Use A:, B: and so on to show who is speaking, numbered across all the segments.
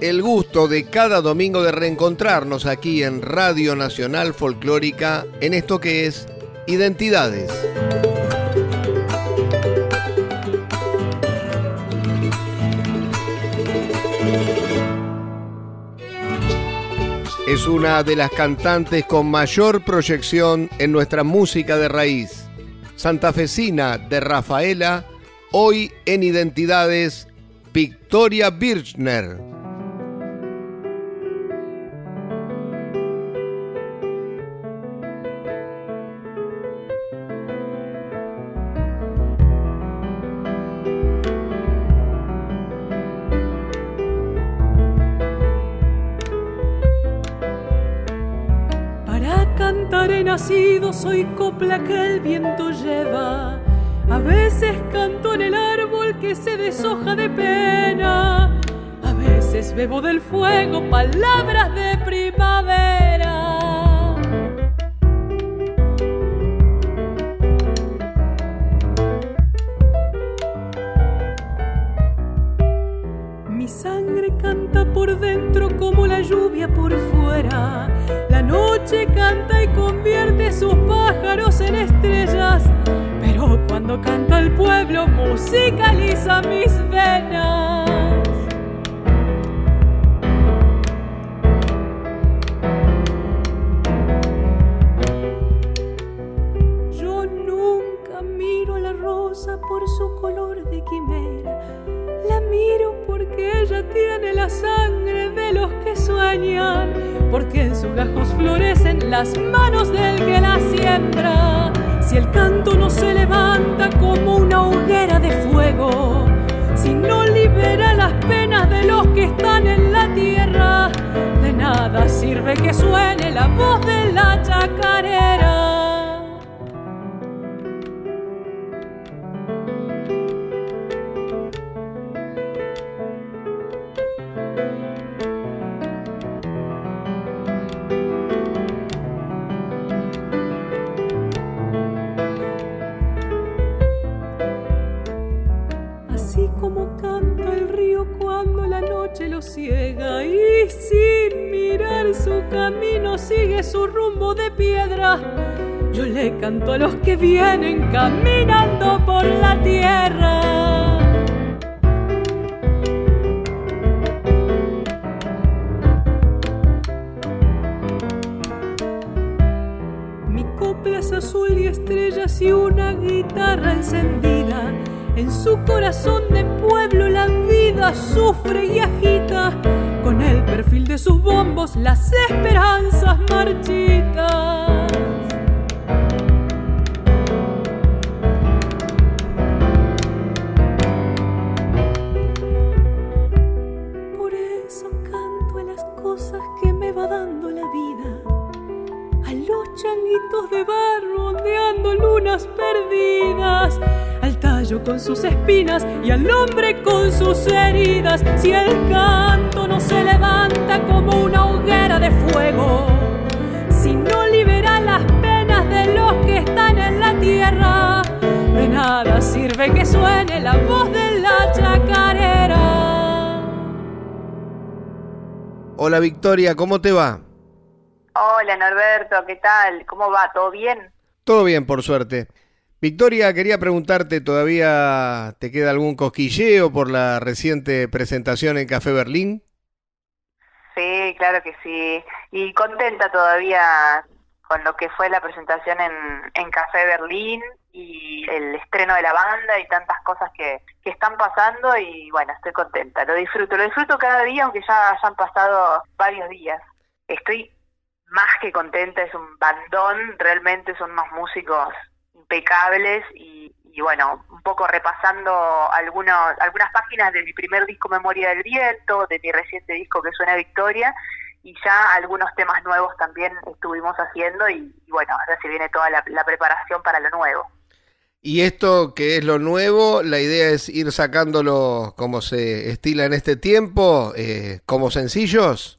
A: El gusto de cada domingo de reencontrarnos aquí en Radio Nacional Folclórica en esto que es Identidades. Es una de las cantantes con mayor proyección en nuestra música de raíz. Santafesina de Rafaela, hoy en Identidades Victoria Birchner.
B: Cantar he nacido, soy copla que el viento lleva a veces canto en el árbol que se deshoja de pena. A veces bebo del fuego palabras de primavera. Musicaliza mis azul y estrellas y una guitarra encendida. En su corazón de pueblo la vida sufre y agita. Con el perfil de sus bombos las esperanzas marchitas. Con sus espinas y al hombre con sus heridas. Si el canto no se levanta como una hoguera de fuego, si no libera las penas de los que están en la tierra, de nada sirve que suene la voz de la chacarera.
A: Hola Victoria, ¿cómo te va?
C: Hola Norberto, ¿qué tal? ¿Cómo va? ¿Todo bien?
A: Todo bien, por suerte. Victoria, quería preguntarte, ¿todavía te queda algún cosquilleo por la reciente presentación en Café Berlín?
C: Sí, claro que sí. Y contenta todavía con lo que fue la presentación en, en Café Berlín y el estreno de la banda y tantas cosas que, que están pasando y bueno, estoy contenta, lo disfruto, lo disfruto cada día aunque ya hayan pasado varios días. Estoy más que contenta, es un bandón, realmente son unos músicos impecables y, y bueno, un poco repasando algunos, algunas páginas de mi primer disco Memoria del Viento, de mi reciente disco que suena Victoria, y ya algunos temas nuevos también estuvimos haciendo y, bueno, ahora se viene toda la, preparación para lo nuevo.
A: Y esto que es lo nuevo, la idea es ir sacándolo como se estila en este tiempo, eh, como sencillos.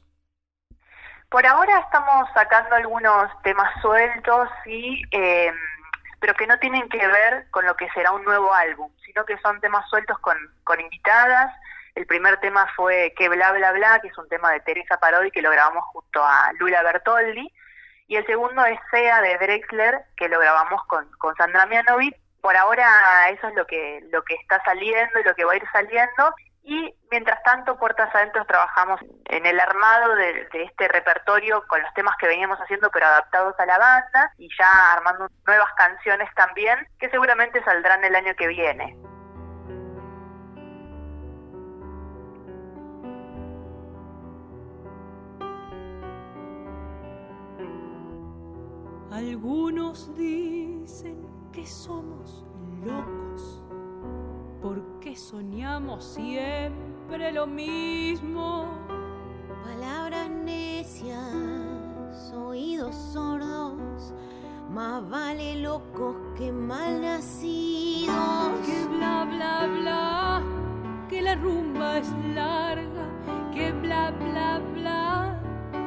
C: Por ahora estamos sacando algunos temas sueltos y eh, pero que no tienen que ver con lo que será un nuevo álbum, sino que son temas sueltos con, con invitadas. El primer tema fue Que bla bla bla, que es un tema de Teresa Parodi que lo grabamos junto a Lula Bertoldi. Y el segundo es Sea de Drexler, que lo grabamos con, con Sandra Mianovic. Por ahora eso es lo que, lo que está saliendo y lo que va a ir saliendo. Y mientras tanto, puertas adentro, trabajamos en el armado de, este repertorio con los temas que veníamos haciendo, pero adaptados a la banda, y ya armando nuevas canciones también, que seguramente saldrán el año que viene.
B: Algunos dicen que somos locos porque soñamos siempre lo mismo.
D: Palabras necias, oídos sordos, más vale locos que mal nacidos.
B: Que bla bla bla, que la rumba es larga, que bla bla bla,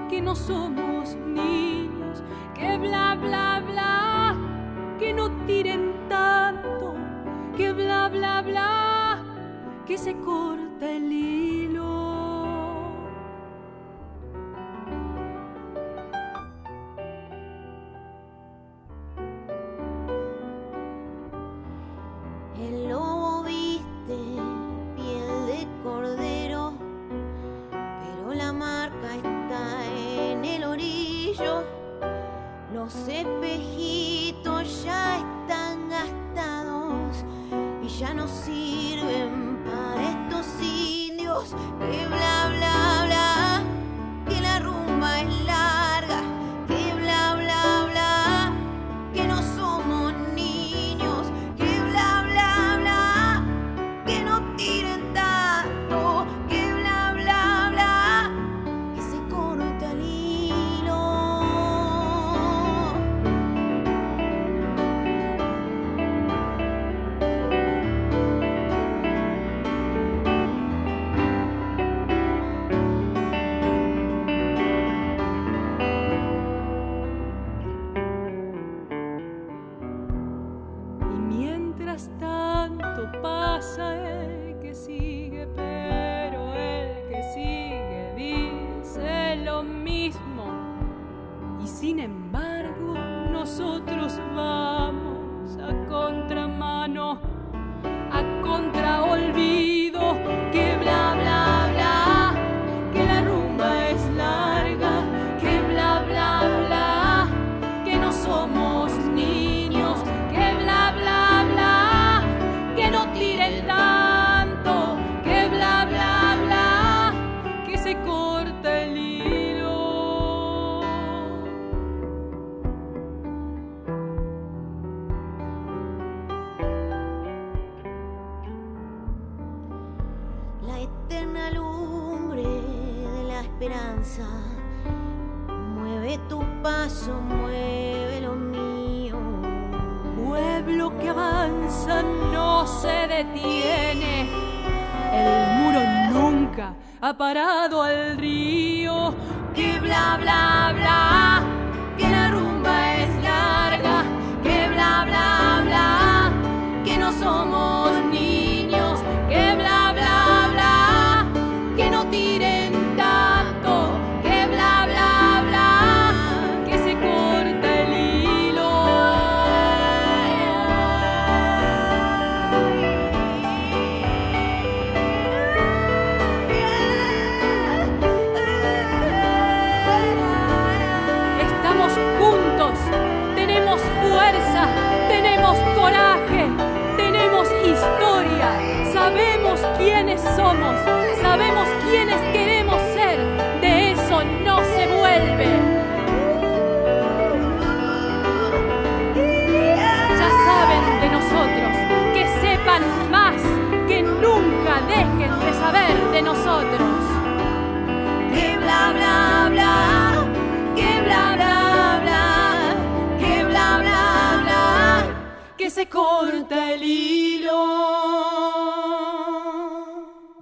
B: que no somos niños, que bla bla bla, que no tiren tanto que bla bla bla, que se corta el hilo.
D: Se corta el hilo.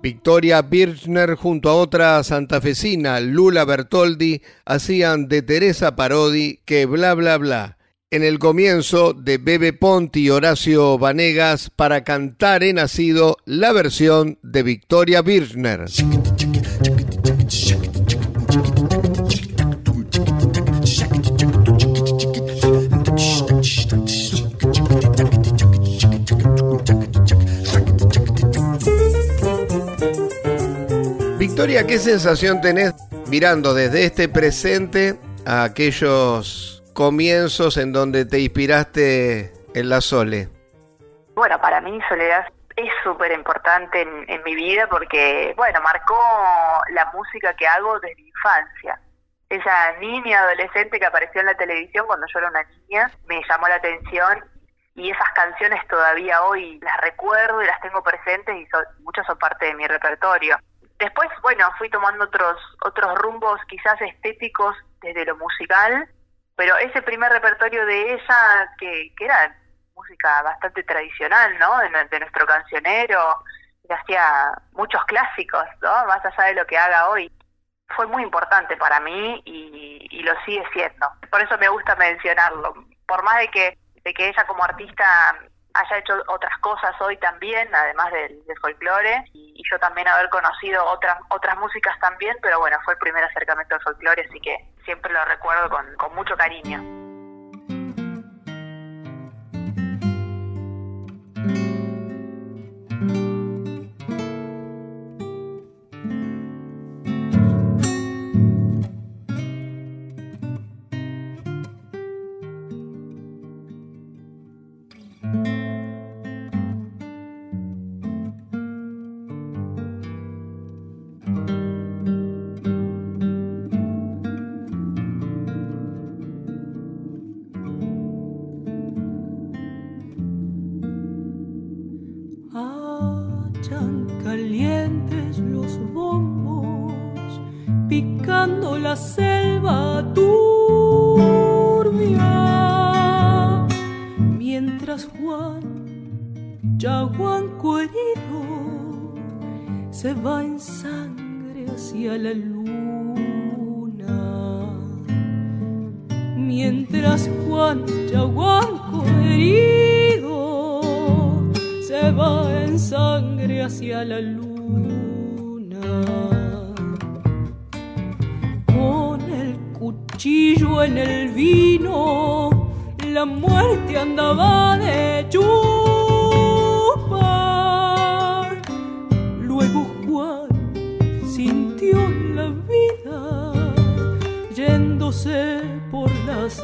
A: Victoria Birchner junto a otra santafesina, Lula Bertoldi, hacían de Teresa Parodi que bla bla bla. En el comienzo de Bebe Ponti y Horacio Vanegas para cantar he nacido la versión de Victoria Birchner. ¿Qué sensación tenés mirando desde este presente a aquellos comienzos en donde te inspiraste en la Sole?
C: Bueno, para mí Soledad es súper importante en, mi vida porque, bueno, marcó la música que hago desde mi infancia. Esa niña adolescente que apareció en la televisión cuando yo era una niña me llamó la atención y esas canciones todavía hoy las recuerdo y las tengo presentes y muchas son parte de mi repertorio. Después, bueno, fui tomando otros, otros rumbos quizás estéticos desde lo musical, pero ese primer repertorio de ella, que, que era música bastante tradicional, ¿no? De, nuestro cancionero, que hacía muchos clásicos, ¿no? Más allá de lo que haga hoy. Fue muy importante para mí y, y lo sigue siendo. Por eso me gusta mencionarlo. Por más de que, de que ella como artista haya hecho otras cosas hoy también, además del, folclore, y, yo también haber conocido otras otras músicas también, pero bueno, fue el primer acercamiento al folclore, así que siempre lo recuerdo con, con mucho cariño.
B: a la luna. Mientras Juan Chaguanco herido se va en sangre hacia la luna. Con el cuchillo en el vino, la muerte andaba.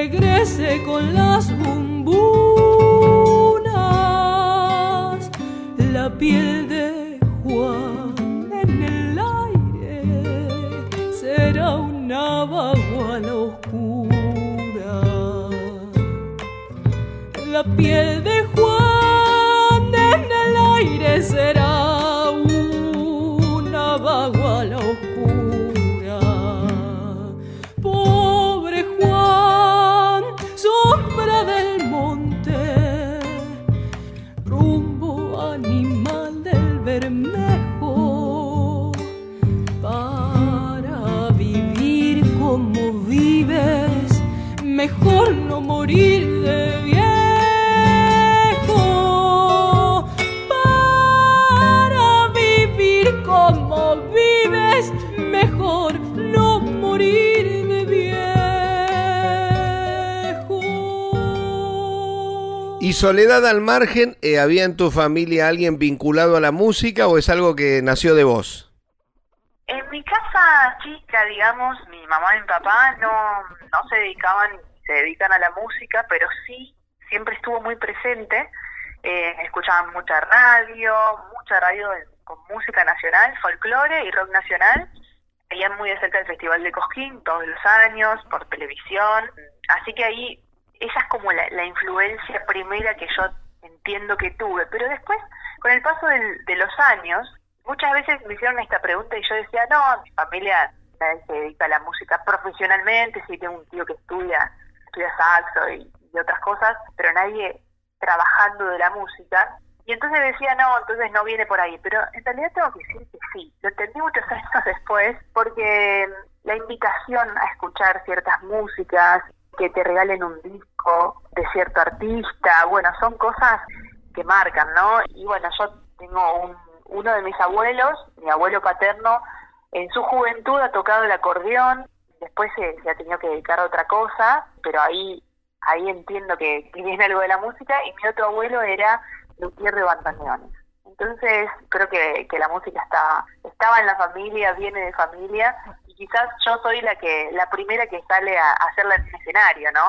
B: regrese con las bumbunas, la piel de Juan en el aire será una baguala oscura. La piel
A: Soledad al margen, eh, había en tu familia alguien vinculado a la música o es algo que nació de vos?
C: En mi casa chica, digamos, mi mamá y mi papá no, no se dedicaban, se dedican a la música, pero sí siempre estuvo muy presente. Eh, escuchaban mucha radio, mucha radio con música nacional, folclore y rock nacional. Veían muy de cerca el Festival de Cosquín todos los años, por televisión. Así que ahí, esa es como la, influencia primera que yo entiendo que tuve. Pero después, con el paso del- de los años, muchas veces me hicieron esta pregunta y yo decía, no, mi familia nadie se dedica a la música profesionalmente, sí tengo un tío que estudia, estudia saxo y otras cosas, pero nadie trabajando de la música. Y entonces decía, no, entonces no viene por ahí. Pero en realidad tengo que decir que sí. Lo entendí muchos años después porque la invitación a escuchar ciertas músicas, que te regalen un disco de cierto artista, bueno, son cosas que marcan, ¿no? Y bueno, yo tengo un, uno de mis abuelos, mi abuelo paterno, en su juventud ha tocado el acordeón, después se, ha tenido que dedicar a otra cosa, pero ahí ahí entiendo que, viene algo de la música, y mi otro abuelo era luthier de bandoneones. Entonces creo que, que la música está, estaba en la familia, viene de familia, y quizás yo soy la que la primera que sale a, a hacerla en un escenario, ¿no?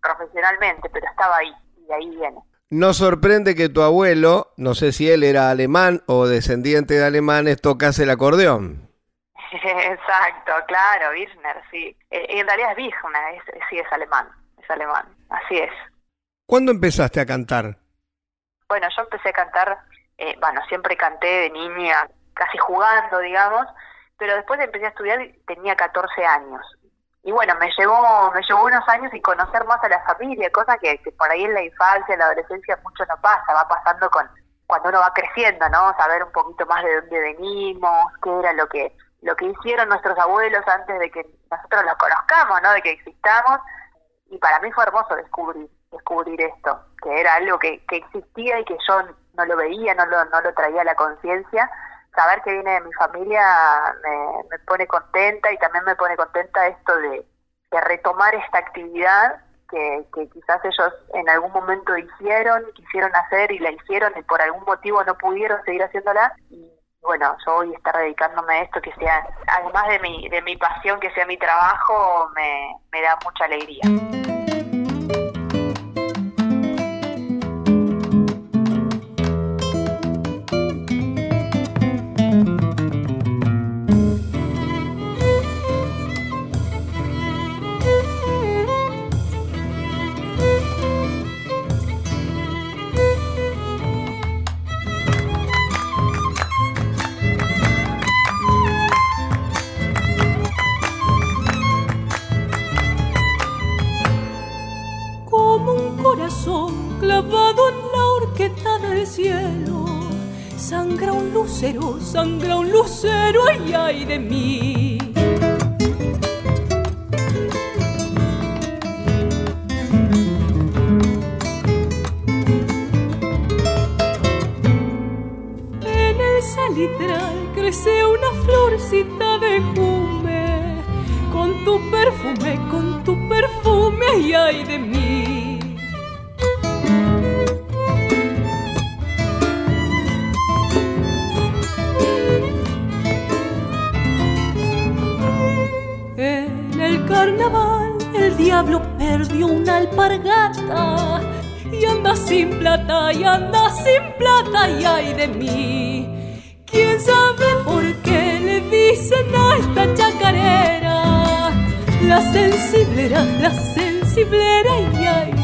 C: Profesionalmente, pero estaba ahí, y de ahí viene.
A: Nos sorprende que tu abuelo, no sé si él era alemán o descendiente de alemanes, tocase el acordeón.
C: Exacto, claro, Birchner, sí. Eh, en realidad es Birchner, es, sí, es alemán, es alemán, así es.
A: ¿Cuándo empezaste a cantar?
C: Bueno, yo empecé a cantar, eh, bueno, siempre canté de niña, casi jugando, digamos, pero después empecé a estudiar y tenía 14 años. Y bueno, me llevó, me llevó unos años y conocer más a la familia, cosa que, por ahí en la infancia, en la adolescencia mucho no pasa, va pasando con cuando uno va creciendo, ¿no? Saber un poquito más de dónde venimos, qué era lo que lo que hicieron nuestros abuelos antes de que nosotros los conozcamos, ¿no? De que existamos. Y para mí fue hermoso descubrir descubrir esto, que era algo que, que existía y que yo no lo veía, no lo, no lo traía a la conciencia. Saber que viene de mi familia me, me pone contenta y también me pone contenta esto de, de retomar esta actividad que, que quizás ellos en algún momento hicieron, quisieron hacer y la hicieron y por algún motivo no pudieron seguir haciéndola. Y bueno, yo voy a estar dedicándome a esto, que sea, además de mi, de mi pasión, que sea mi trabajo, me, me da mucha alegría.
B: Lucero, sangra un lucero, ay, ay de mí. El carnaval el diablo perdió una alpargata y anda sin plata y anda sin plata y ay de mí. ¿Quién sabe por qué le dicen a esta chacarera? La sensiblera, la sensiblera y ay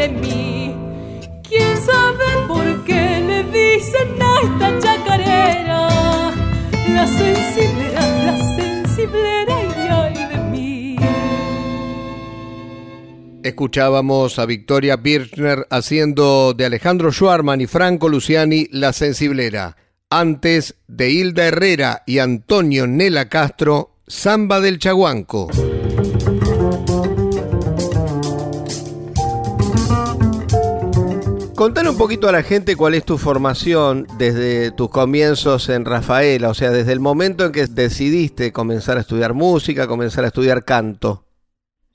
B: de mí. ¿Quién sabe por qué le dicen a esta chacarera? La la de mí.
A: Escuchábamos a Victoria Birchner haciendo de Alejandro Schwarman y Franco Luciani La Sensiblera. Antes de Hilda Herrera y Antonio Nela Castro, Samba del Chaguanco. Contale un poquito a la gente cuál es tu formación desde tus comienzos en Rafaela, o sea, desde el momento en que decidiste comenzar a estudiar música, comenzar a estudiar canto.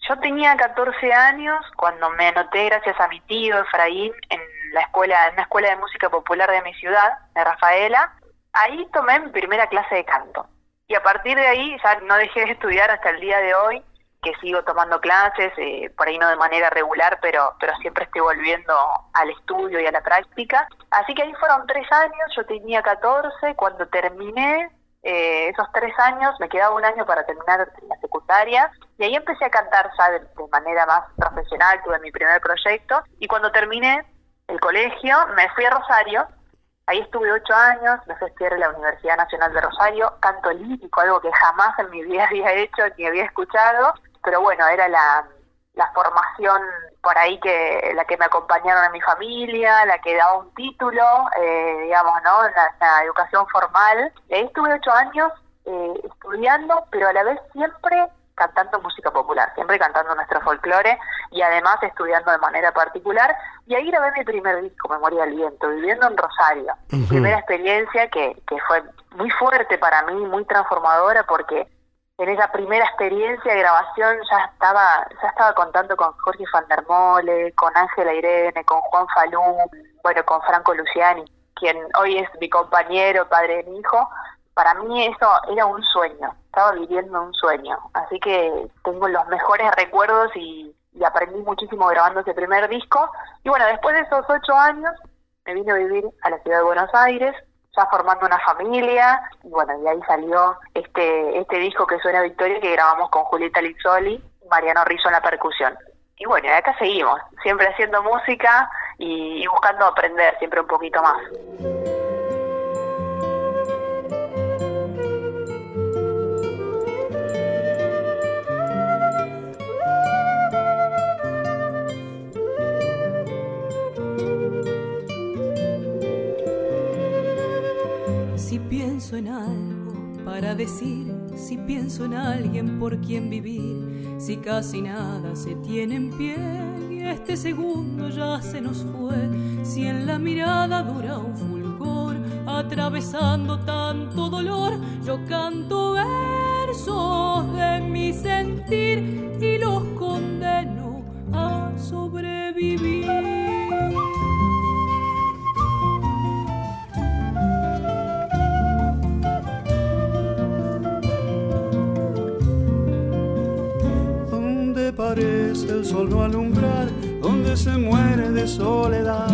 C: Yo tenía 14 años cuando me anoté, gracias a mi tío Efraín, en la escuela, en una escuela de música popular de mi ciudad, de Rafaela. Ahí tomé mi primera clase de canto. Y a partir de ahí ya no dejé de estudiar hasta el día de hoy, que sigo tomando clases, eh, por ahí no de manera regular, pero, pero siempre estoy volviendo al estudio y a la práctica. Así que ahí fueron tres años, yo tenía 14, cuando terminé eh, esos tres años, me quedaba un año para terminar la secundaria, y ahí empecé a cantar ya de, manera más profesional, tuve mi primer proyecto, y cuando terminé el colegio me fui a Rosario, ahí estuve ocho años, me fui a la Universidad Nacional de Rosario, canto lírico, algo que jamás en mi vida había hecho ni había escuchado, pero bueno, era la, la formación por ahí que la que me acompañaron en mi familia, la que daba un título, eh, digamos, ¿no? La, la educación formal. Y ahí estuve ocho años eh, estudiando, pero a la vez siempre cantando música popular, siempre cantando nuestro folclore y además estudiando de manera particular. Y ahí grabé mi primer disco, Memoria del Viento, viviendo en Rosario. Primera experiencia que, que fue muy fuerte para mí, muy transformadora, porque en esa primera experiencia de grabación ya estaba ya estaba contando con Jorge Van der Mole, con Ángela Irene, con Juan Falú, bueno, con Franco Luciani, quien hoy es mi compañero, padre de mi hijo. Para mí eso era un sueño, estaba viviendo un sueño. Así que tengo los mejores recuerdos y, y aprendí muchísimo grabando ese primer disco. Y bueno, después de esos ocho años me vine a vivir a la ciudad de Buenos Aires, ya formando una familia, y bueno, y ahí salió este, este disco que suena Victoria que grabamos con Julieta Lizzoli Mariano Rizzo en la percusión. Y bueno, y acá seguimos, siempre haciendo música y buscando aprender siempre un poquito más.
B: Pienso en algo para decir, si pienso en alguien por quien vivir, si casi nada se tiene en pie y este segundo ya se nos fue, si en la mirada dura un fulgor, atravesando tanto dolor, yo canto
E: sol no alumbrar, donde se muere de soledad,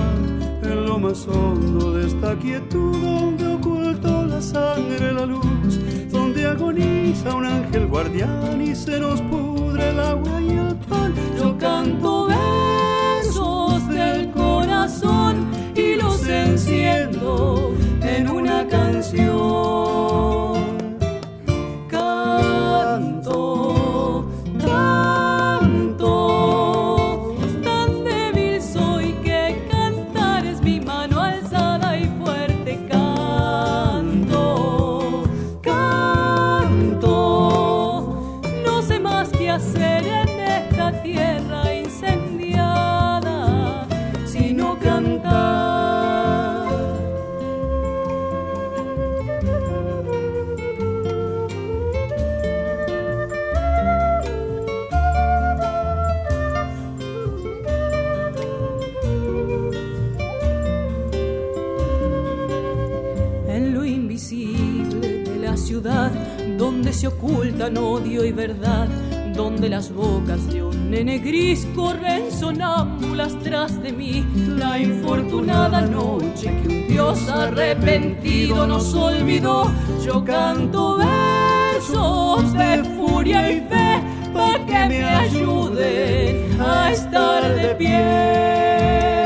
E: en lo más hondo de esta quietud, donde ocultó la sangre la luz, donde agoniza un ángel guardián y se nos pudre el agua y el pan.
B: Yo canto versos del corazón y los enciendo en una canción. Ocultan odio y verdad, donde las bocas de un nene gris corren sonámbulas tras de mí. La infortunada noche que un Dios arrepentido nos olvidó, yo canto versos de furia y fe para que me ayuden a estar de pie.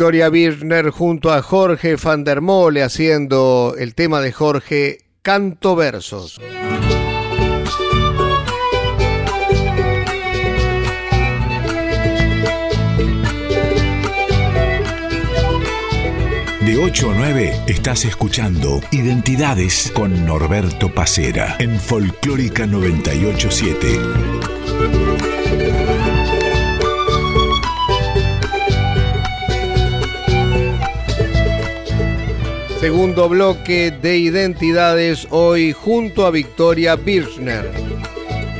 A: Victoria Birner junto a Jorge van der Mole haciendo el tema de Jorge Canto Versos.
F: De 8 a 9 estás escuchando Identidades con Norberto Pacera en Folclórica 987.
A: Segundo bloque de Identidades hoy junto a Victoria Birchner.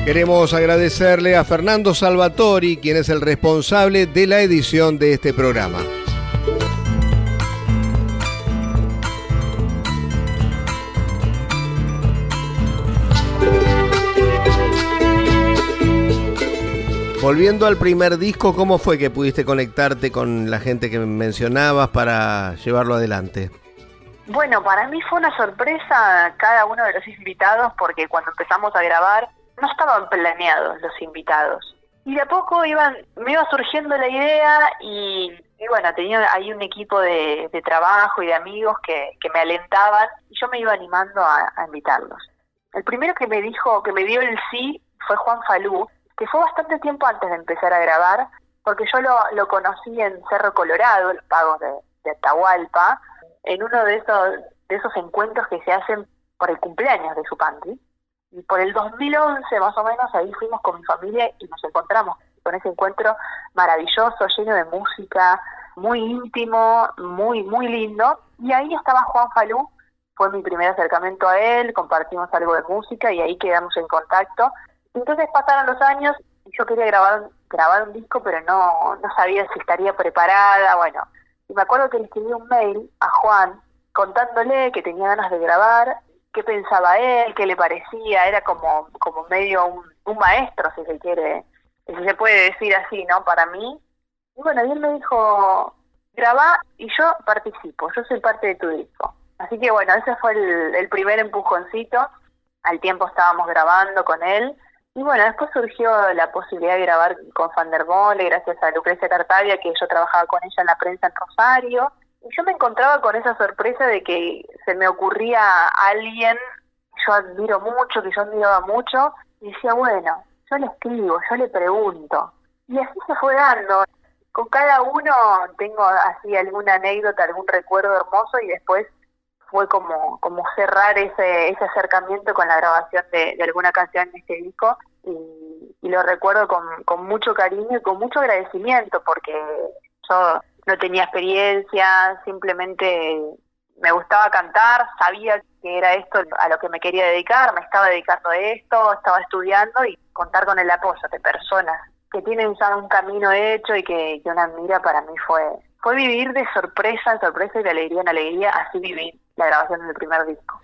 A: Queremos agradecerle a Fernando Salvatori, quien es el responsable de la edición de este programa. Volviendo al primer disco, ¿cómo fue que pudiste conectarte con la gente que mencionabas para llevarlo adelante?
C: Bueno, para mí fue una sorpresa cada uno de los invitados porque cuando empezamos a grabar no estaban planeados los invitados. Y de a poco iban, me iba surgiendo la idea y, bueno, tenía ahí un equipo de, trabajo y de amigos que, que me alentaban y yo me iba animando a, a invitarlos. El primero que me dijo, que me dio el sí, fue Juan Falú, que fue bastante tiempo antes de empezar a grabar porque yo lo, lo conocí en Cerro Colorado, los pagos de, de Atahualpa, en uno de esos, de esos encuentros que se hacen por el cumpleaños de su pantry. Y por el 2011 más o menos ahí fuimos con mi familia y nos encontramos con ese encuentro maravilloso, lleno de música, muy íntimo, muy, muy lindo. Y ahí estaba Juan Falú, fue mi primer acercamiento a él, compartimos algo de música y ahí quedamos en contacto. Entonces pasaron los años y yo quería grabar, grabar un disco, pero no, no sabía si estaría preparada, bueno. Y me acuerdo que le escribí un mail a Juan contándole que tenía ganas de grabar, qué pensaba él, qué le parecía, era como, como medio un, un maestro, si se quiere, si se puede decir así, ¿no? Para mí. Y bueno, y él me dijo, graba y yo participo, yo soy parte de tu disco. Así que bueno, ese fue el, el primer empujoncito. Al tiempo estábamos grabando con él. Y bueno, después surgió la posibilidad de grabar con Van der Mole, gracias a Lucrecia Cartavia, que yo trabajaba con ella en la prensa en Rosario. Y yo me encontraba con esa sorpresa de que se me ocurría alguien que yo admiro mucho, que yo admiraba mucho, y decía, bueno, yo le escribo, yo le pregunto. Y así se fue dando. Con cada uno tengo así alguna anécdota, algún recuerdo hermoso y después fue como, como cerrar ese, ese acercamiento con la grabación de, alguna canción en este disco. Y, lo recuerdo con, con mucho cariño y con mucho agradecimiento porque yo no tenía experiencia, simplemente me gustaba cantar, sabía que era esto a lo que me quería dedicar, me estaba dedicando a esto, estaba estudiando y contar con el apoyo de personas que tienen ya un camino hecho y que, una admira para mí fue fue vivir de sorpresa en sorpresa y de alegría en alegría, así vivir la grabación del primer disco.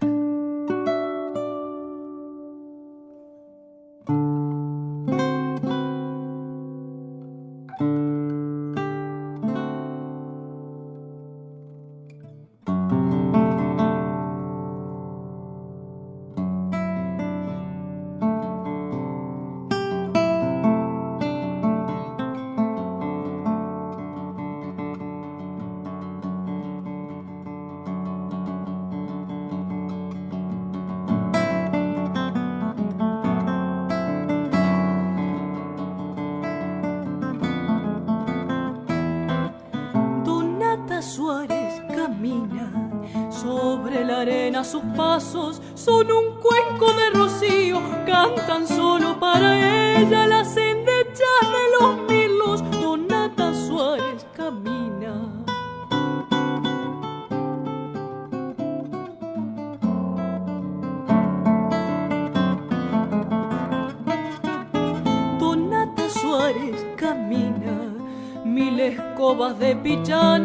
B: Sus pasos son un cuenco de rocío, cantan solo para ella las endechas de los mirlos. Donata Suárez camina. Donata Suárez camina, mil escobas de pichana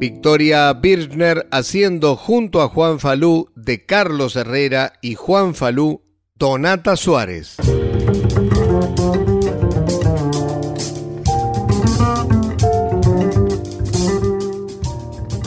A: Victoria Birchner haciendo junto a Juan Falú de Carlos Herrera y Juan Falú Donata Suárez.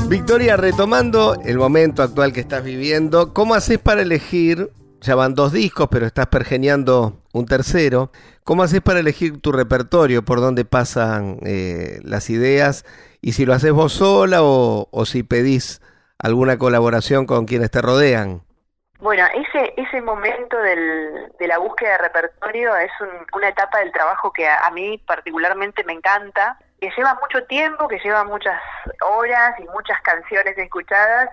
A: Victoria, retomando el momento actual que estás viviendo, ¿cómo haces para elegir? Ya van dos discos, pero estás pergeneando un tercero. ¿Cómo haces para elegir tu repertorio? ¿Por dónde pasan eh, las ideas? Y si lo haces vos sola o, o si pedís alguna colaboración con quienes te rodean.
C: Bueno, ese ese momento del, de la búsqueda de repertorio es un- una etapa del trabajo que a, mí particularmente me encanta, que lleva mucho tiempo, que lleva muchas horas y muchas canciones escuchadas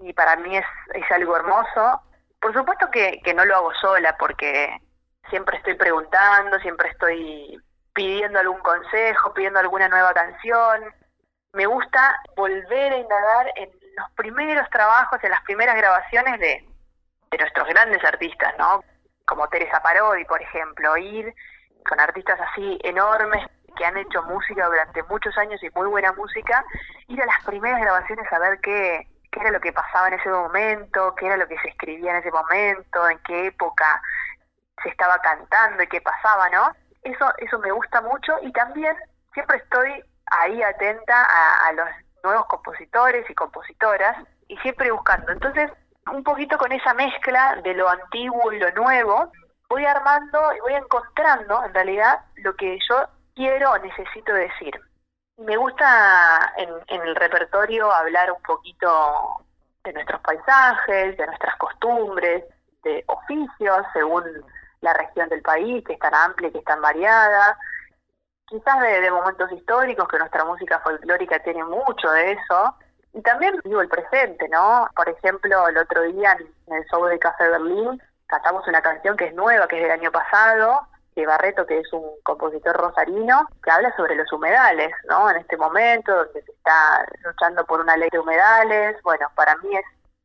C: y para mí es, es algo hermoso. Por supuesto que, que no lo hago sola porque siempre estoy preguntando, siempre estoy pidiendo algún consejo, pidiendo alguna nueva canción. Me gusta volver a indagar en los primeros trabajos, en las primeras grabaciones de, de nuestros grandes artistas, ¿no? Como Teresa Parodi, por ejemplo, ir con artistas así enormes que han hecho música durante muchos años y muy buena música, ir a las primeras grabaciones a ver qué, qué era lo que pasaba en ese momento, qué era lo que se escribía en ese momento, en qué época se estaba cantando y qué pasaba, ¿no? Eso, eso me gusta mucho y también siempre estoy ahí atenta a, a los nuevos compositores y compositoras y siempre buscando. Entonces, un poquito con esa mezcla de lo antiguo y lo nuevo, voy armando y voy encontrando en realidad lo que yo quiero o necesito decir. Me gusta en, en el repertorio hablar un poquito de nuestros paisajes, de nuestras costumbres, de oficios según la región del país, que es tan amplia y que es tan variada, quizás de, momentos históricos, que nuestra música folclórica tiene mucho de eso, y también digo el presente, ¿no? Por ejemplo, el otro día en en el show de Café Berlín cantamos una canción que es nueva, que es del año pasado, de Barreto, que es un compositor rosarino, que habla sobre los humedales, ¿no? En este momento, donde se está luchando por una ley de humedales. Bueno, para mí es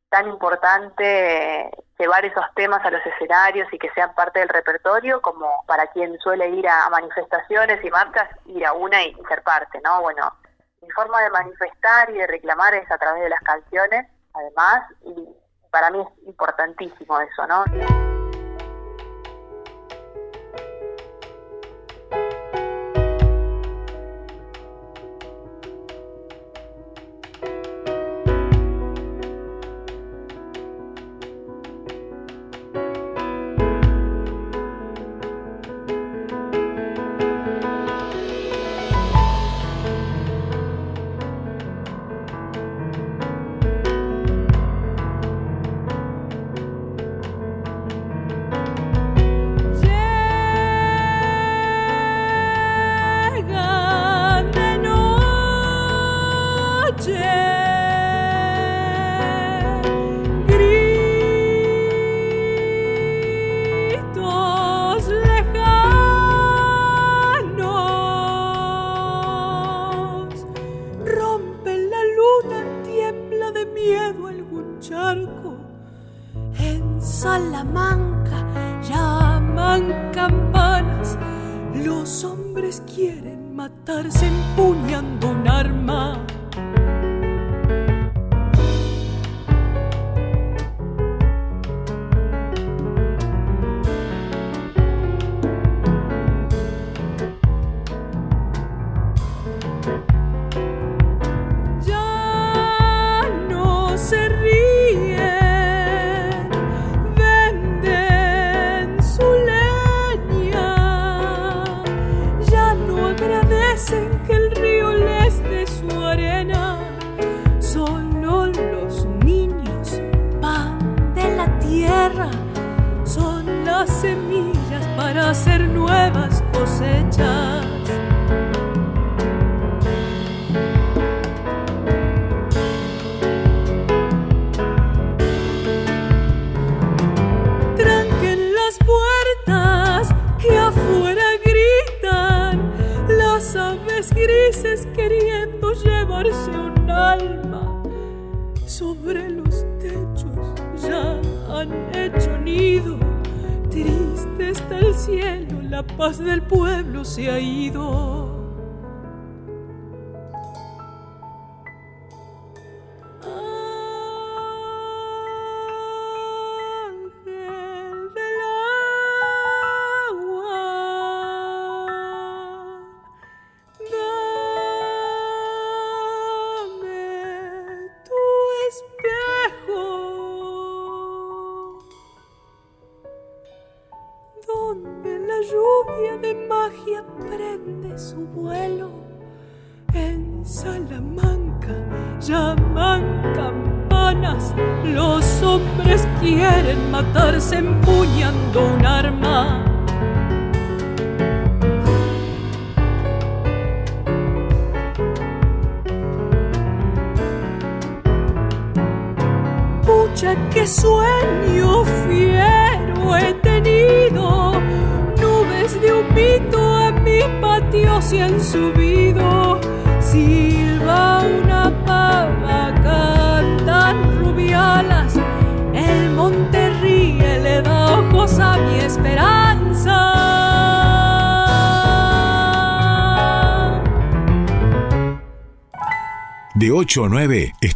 C: tan importante llevar esos temas a los escenarios y que sean parte del repertorio como para quien suele ir a manifestaciones y marchas, ir a una y ser parte, ¿no? Bueno, mi forma de manifestar y de reclamar es a través de las canciones, además, y para mí es importantísimo eso, ¿no?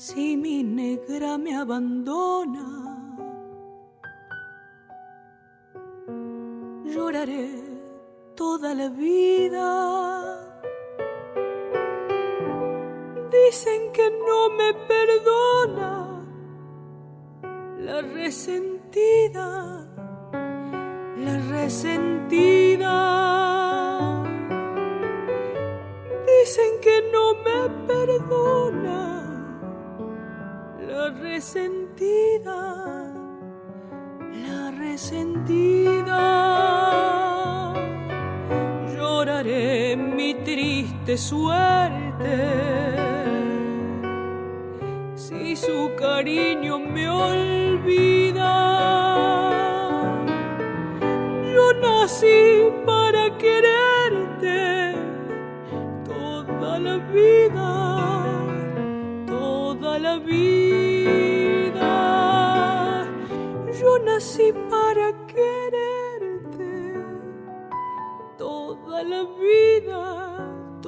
B: si mi negra me abandona. Lloraré toda la vida. Dicen que no me perdona la resentida, la resentida. Dicen que no me perdona resentida, la resentida. Lloraré mi triste suerte si su cariño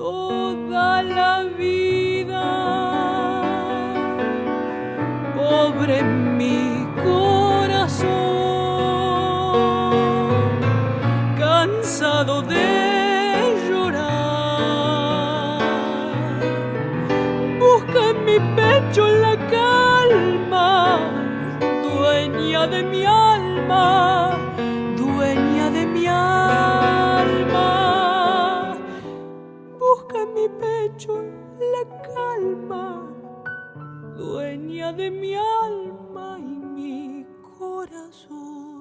B: toda la vida. Pobre mí calma, dueña de mi alma y mi corazón.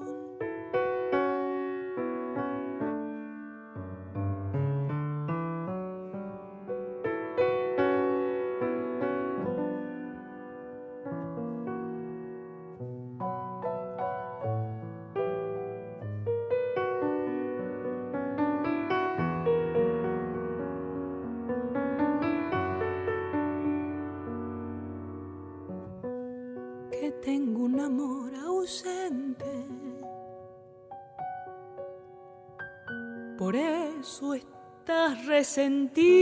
B: sentir.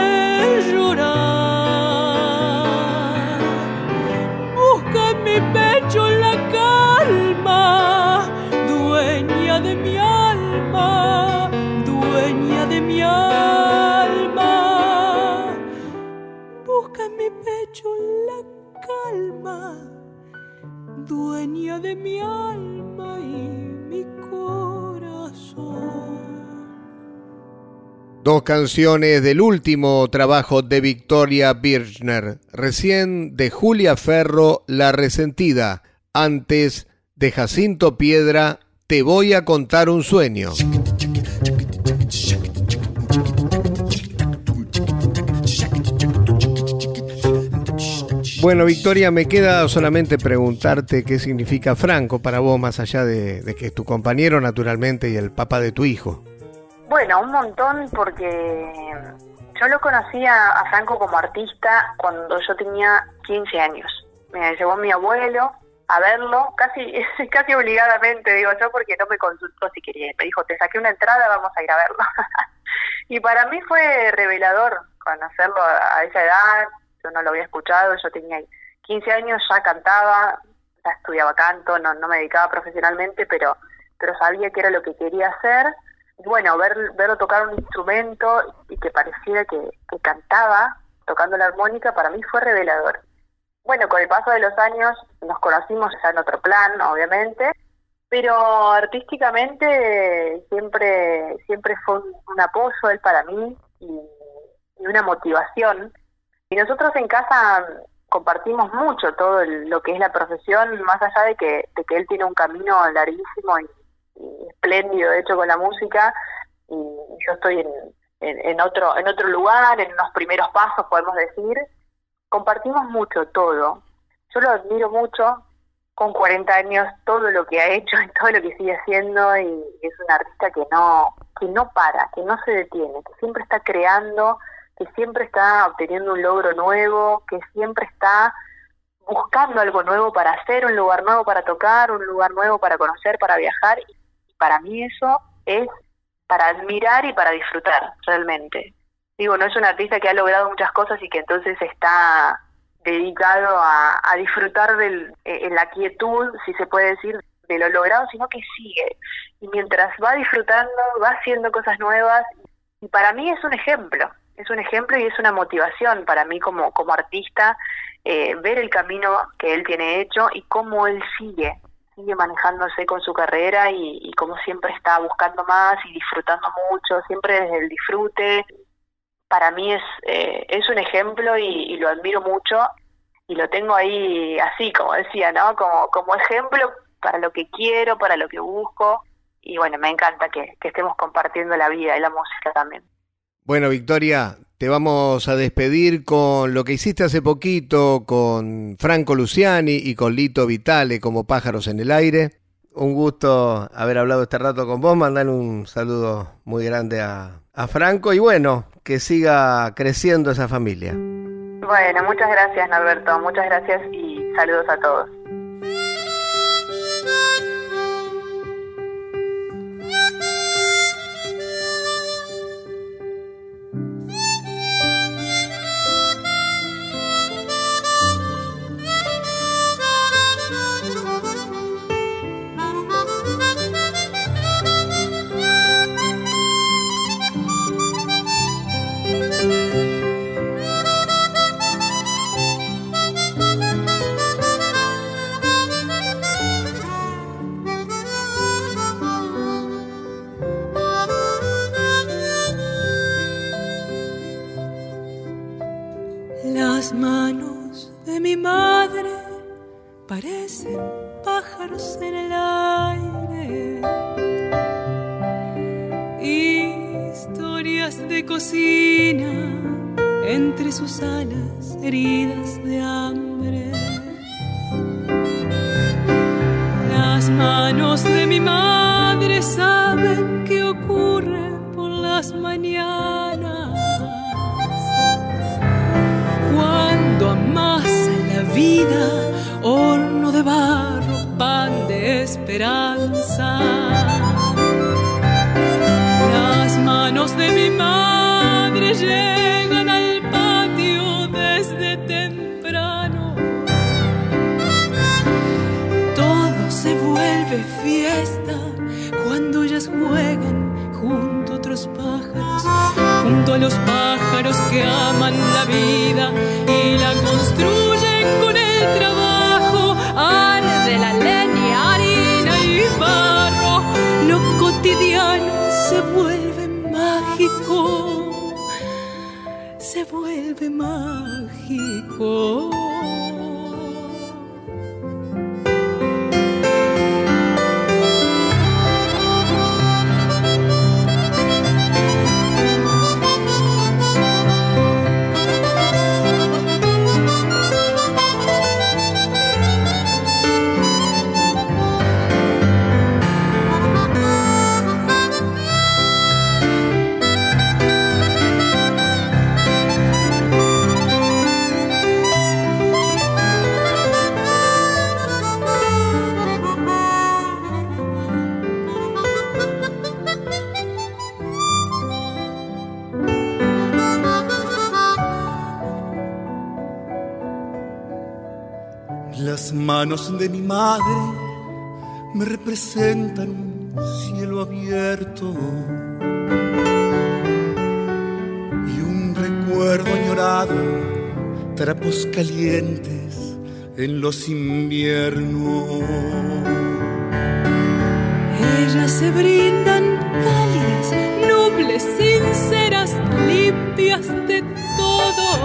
B: de mi alma y mi corazón.
A: Dos canciones del último trabajo de Victoria Birchner, recién de Julia Ferro, La Resentida, antes de Jacinto Piedra, Te voy a contar un sueño. Bueno, Victoria, me queda solamente preguntarte qué significa Franco para vos, más allá de, que es tu compañero, naturalmente, y el papá de tu hijo.
C: Bueno, un montón porque yo lo conocía a Franco como artista cuando yo tenía 15 años. Me llevó mi abuelo a verlo, casi casi obligadamente, digo yo, porque no me consultó si quería. Me dijo, te saqué una entrada, vamos a ir a verlo. y para mí fue revelador conocerlo a esa edad. Yo no lo había escuchado, yo tenía 15 años, ya cantaba, ya estudiaba canto, no, no me dedicaba profesionalmente, pero, pero sabía que era lo que quería hacer y bueno, ver, verlo tocar un instrumento y que pareciera que, que cantaba tocando la armónica, para mí fue revelador. Bueno, con el paso de los años nos conocimos ya en otro plan, obviamente, pero artísticamente siempre siempre fue un, apoyo él para mí y una motivación. Y nosotros en casa compartimos mucho todo el- lo que es la profesión, más allá de que, de que él tiene un camino larguísimo y, espléndido, de hecho, con la música, y yo estoy en, en, en otro en otro lugar, en unos primeros pasos, podemos decir. Compartimos mucho todo. Yo lo admiro mucho, con 40 años, todo lo que ha hecho y todo lo que sigue haciendo, y es un artista que no, que no para, que no se detiene, que siempre está creando, que siempre está obteniendo un logro nuevo, que siempre está buscando algo nuevo para hacer, un lugar nuevo para tocar, un lugar nuevo para conocer, para viajar. Y para mí eso es para admirar y para disfrutar, realmente. Digo, no es un artista que ha logrado muchas cosas y que entonces está dedicado a, disfrutar del, eh, en la quietud, si se puede decir, de lo logrado, sino que sigue. Y mientras va disfrutando, va haciendo cosas nuevas. Y para mí es un ejemplo, es un ejemplo y es una motivación para mí como, como artista eh, ver el camino que él tiene hecho y cómo él sigue, sigue manejándose con su carrera y, y cómo siempre está buscando más y disfrutando mucho, siempre desde el disfrute. Para mí es, eh, es un ejemplo y, lo admiro mucho y lo tengo ahí así, como decía, ¿no? Como, como ejemplo para lo que quiero, para lo que busco y bueno, me encanta que estemos compartiendo la vida y la música también.
A: Bueno, Victoria, te vamos a despedir con lo que hiciste hace poquito con Franco Luciani y con Lito Vitale como pájaros en el aire. Un gusto haber hablado este rato con vos, mandar un saludo muy grande a, a Franco y bueno, que siga creciendo esa familia.
C: Bueno, muchas gracias Norberto, muchas gracias y saludos a todos.
B: Parecen pájaros en el aire. Historias de cocina entre sus alas heridas de hambre. Las manos de mi madre saben qué ocurre por las mañanas. Cuando amasa la vida, barro, pan de esperanza. Mágico.
E: Representan un cielo abierto y un recuerdo añorado, trapos calientes en los inviernos.
B: Ellas se brindan cálidas, nobles, sinceras, limpias de todo.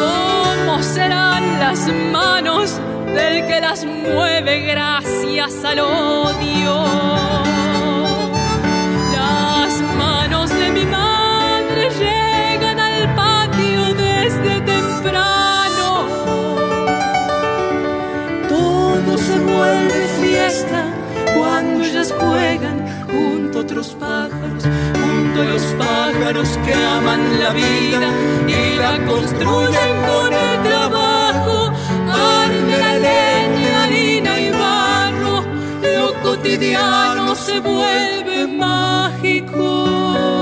B: ¿Cómo serán las manos del que las mueve gracias al odio? Las manos de mi madre llegan al patio desde temprano. Todo se vuelve fiesta cuando ellas juegan junto a otros pájaros, junto a los pájaros que aman la vida y la construyen con el trabajo. cotidiano se vuelve mágico.